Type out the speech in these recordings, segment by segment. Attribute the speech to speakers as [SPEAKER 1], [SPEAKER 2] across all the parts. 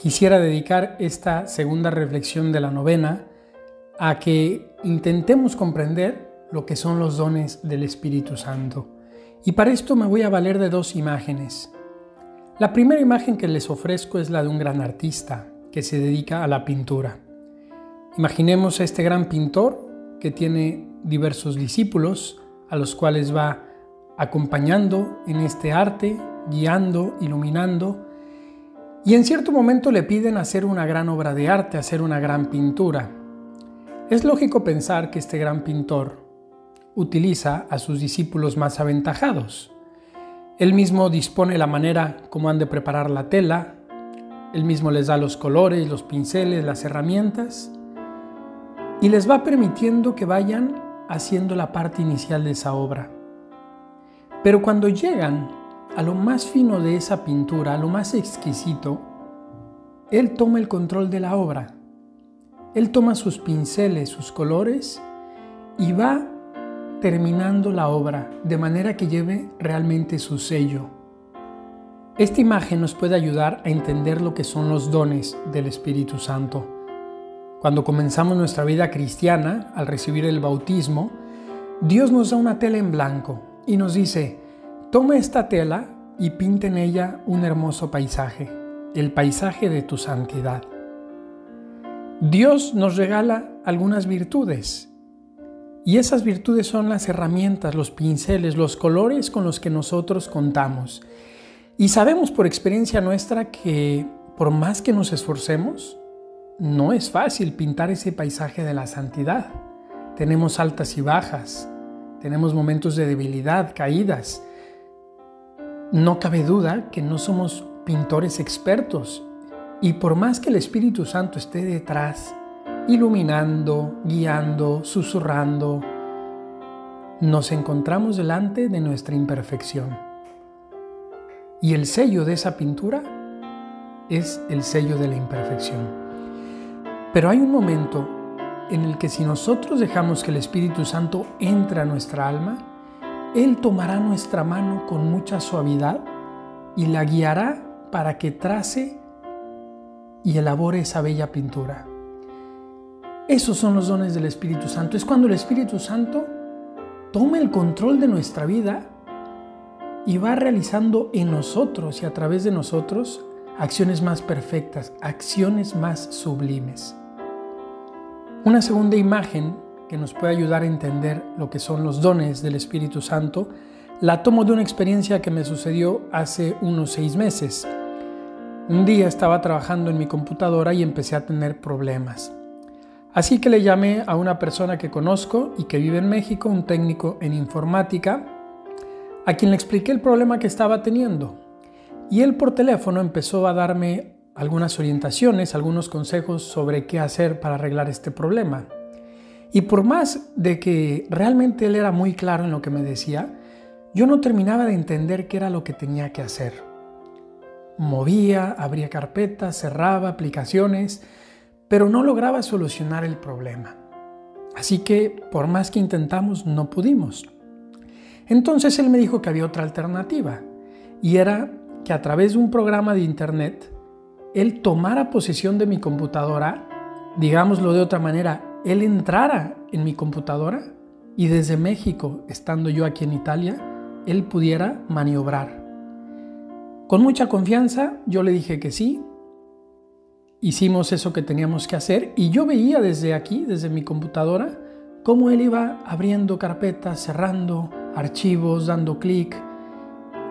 [SPEAKER 1] quisiera dedicar esta segunda reflexión de la novena a que intentemos comprender lo que son los dones del Espíritu Santo. Y para esto me voy a valer de dos imágenes. La primera imagen que les ofrezco es la de un gran artista que se dedica a la pintura. Imaginemos a este gran pintor que tiene diversos discípulos a los cuales va acompañando en este arte, guiando, iluminando, y en cierto momento le piden hacer una gran obra de arte, hacer una gran pintura. Es lógico pensar que este gran pintor utiliza a sus discípulos más aventajados. Él mismo dispone la manera como han de preparar la tela, él mismo les da los colores, los pinceles, las herramientas, y les va permitiendo que vayan haciendo la parte inicial de esa obra. Pero cuando llegan a lo más fino de esa pintura, a lo más exquisito, Él toma el control de la obra. Él toma sus pinceles, sus colores y va terminando la obra de manera que lleve realmente su sello. Esta imagen nos puede ayudar a entender lo que son los dones del Espíritu Santo. Cuando comenzamos nuestra vida cristiana, al recibir el bautismo, Dios nos da una tela en blanco y nos dice, toma esta tela y pinta en ella un hermoso paisaje, el paisaje de tu santidad. Dios nos regala algunas virtudes y esas virtudes son las herramientas, los pinceles, los colores con los que nosotros contamos. Y sabemos por experiencia nuestra que por más que nos esforcemos, no es fácil pintar ese paisaje de la santidad. Tenemos altas y bajas, tenemos momentos de debilidad, caídas. No cabe duda que no somos pintores expertos y por más que el Espíritu Santo esté detrás, iluminando, guiando, susurrando, nos encontramos delante de nuestra imperfección. Y el sello de esa pintura es el sello de la imperfección. Pero hay un momento en el que si nosotros dejamos que el Espíritu Santo entre a nuestra alma, Él tomará nuestra mano con mucha suavidad y la guiará para que trace y elabore esa bella pintura. Esos son los dones del Espíritu Santo. Es cuando el Espíritu Santo toma el control de nuestra vida y va realizando en nosotros y a través de nosotros acciones más perfectas, acciones más sublimes. Una segunda imagen que nos puede ayudar a entender lo que son los dones del Espíritu Santo la tomo de una experiencia que me sucedió hace unos seis meses. Un día estaba trabajando en mi computadora y empecé a tener problemas. Así que le llamé a una persona que conozco y que vive en México, un técnico en informática, a quien le expliqué el problema que estaba teniendo. Y él por teléfono empezó a darme algunas orientaciones, algunos consejos sobre qué hacer para arreglar este problema. Y por más de que realmente él era muy claro en lo que me decía, yo no terminaba de entender qué era lo que tenía que hacer. Movía, abría carpetas, cerraba aplicaciones, pero no lograba solucionar el problema. Así que por más que intentamos, no pudimos. Entonces él me dijo que había otra alternativa, y era que a través de un programa de internet él tomara posesión de mi computadora, digámoslo de otra manera, él entrara en mi computadora y desde México, estando yo aquí en Italia, él pudiera maniobrar. Con mucha confianza yo le dije que sí, hicimos eso que teníamos que hacer y yo veía desde aquí, desde mi computadora, cómo él iba abriendo carpetas, cerrando archivos, dando clic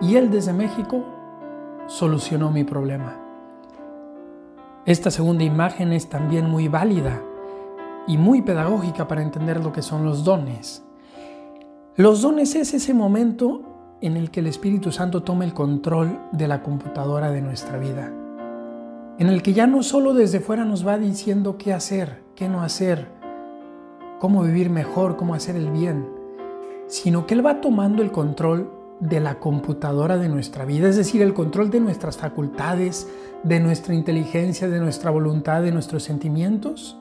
[SPEAKER 1] y él desde México solucionó mi problema. Esta segunda imagen es también muy válida y muy pedagógica para entender lo que son los dones. Los dones es ese momento en el que el Espíritu Santo toma el control de la computadora de nuestra vida, en el que ya no solo desde fuera nos va diciendo qué hacer, qué no hacer, cómo vivir mejor, cómo hacer el bien, sino que Él va tomando el control de la computadora de nuestra vida, es decir, el control de nuestras facultades, de nuestra inteligencia, de nuestra voluntad, de nuestros sentimientos,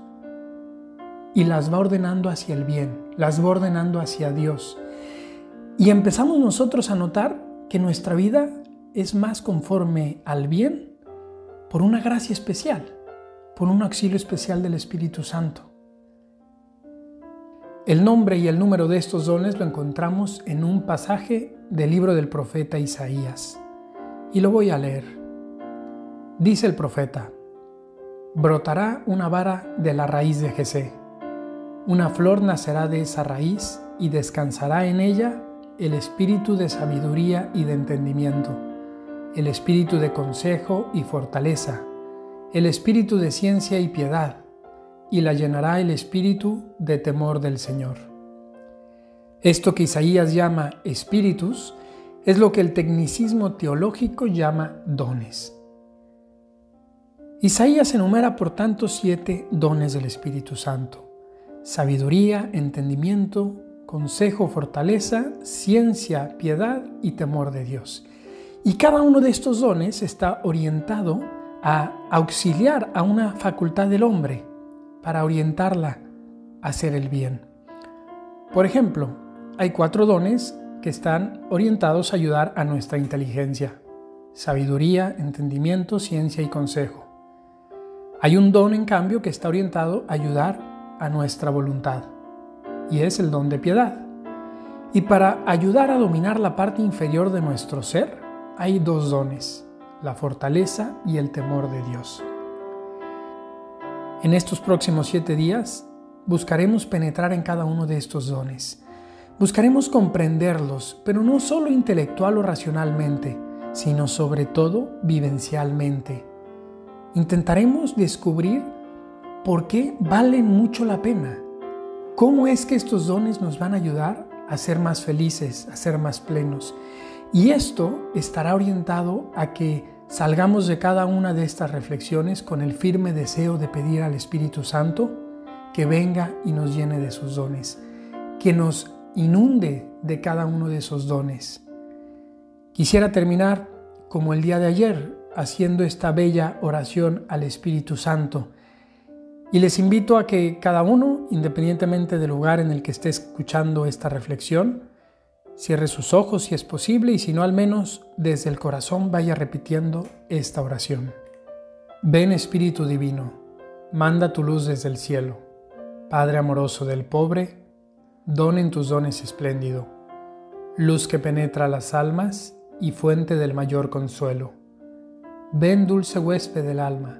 [SPEAKER 1] y las va ordenando hacia el bien, las va ordenando hacia Dios. Y empezamos nosotros a notar que nuestra vida es más conforme al bien por una gracia especial, por un auxilio especial del Espíritu Santo. El nombre y el número de estos dones lo encontramos en un pasaje del libro del profeta Isaías. Y lo voy a leer. Dice el profeta, brotará una vara de la raíz de Jesé. Una flor nacerá de esa raíz y descansará en ella el espíritu de sabiduría y de entendimiento, el espíritu de consejo y fortaleza, el espíritu de ciencia y piedad y la llenará el espíritu de temor del Señor. Esto que Isaías llama espíritus es lo que el tecnicismo teológico llama dones. Isaías enumera por tanto siete dones del Espíritu Santo. Sabiduría, entendimiento, consejo, fortaleza, ciencia, piedad y temor de Dios. Y cada uno de estos dones está orientado a auxiliar a una facultad del hombre, para orientarla a hacer el bien. Por ejemplo, hay cuatro dones que están orientados a ayudar a nuestra inteligencia. Sabiduría, entendimiento, ciencia y consejo. Hay un don, en cambio, que está orientado a ayudar a nuestra voluntad, y es el don de piedad. Y para ayudar a dominar la parte inferior de nuestro ser, hay dos dones, la fortaleza y el temor de Dios. En estos próximos siete días buscaremos penetrar en cada uno de estos dones. Buscaremos comprenderlos, pero no solo intelectual o racionalmente, sino sobre todo vivencialmente. Intentaremos descubrir por qué valen mucho la pena. ¿Cómo es que estos dones nos van a ayudar a ser más felices, a ser más plenos? Y esto estará orientado a que Salgamos de cada una de estas reflexiones con el firme deseo de pedir al Espíritu Santo que venga y nos llene de sus dones, que nos inunde de cada uno de esos dones. Quisiera terminar como el día de ayer, haciendo esta bella oración al Espíritu Santo. Y les invito a que cada uno, independientemente del lugar en el que esté escuchando esta reflexión, Cierre sus ojos si es posible y si no al menos desde el corazón vaya repitiendo esta oración. Ven Espíritu Divino, manda tu luz desde el cielo. Padre amoroso del pobre, don en tus dones espléndido, luz que penetra las almas y fuente del mayor consuelo. Ven dulce huésped del alma,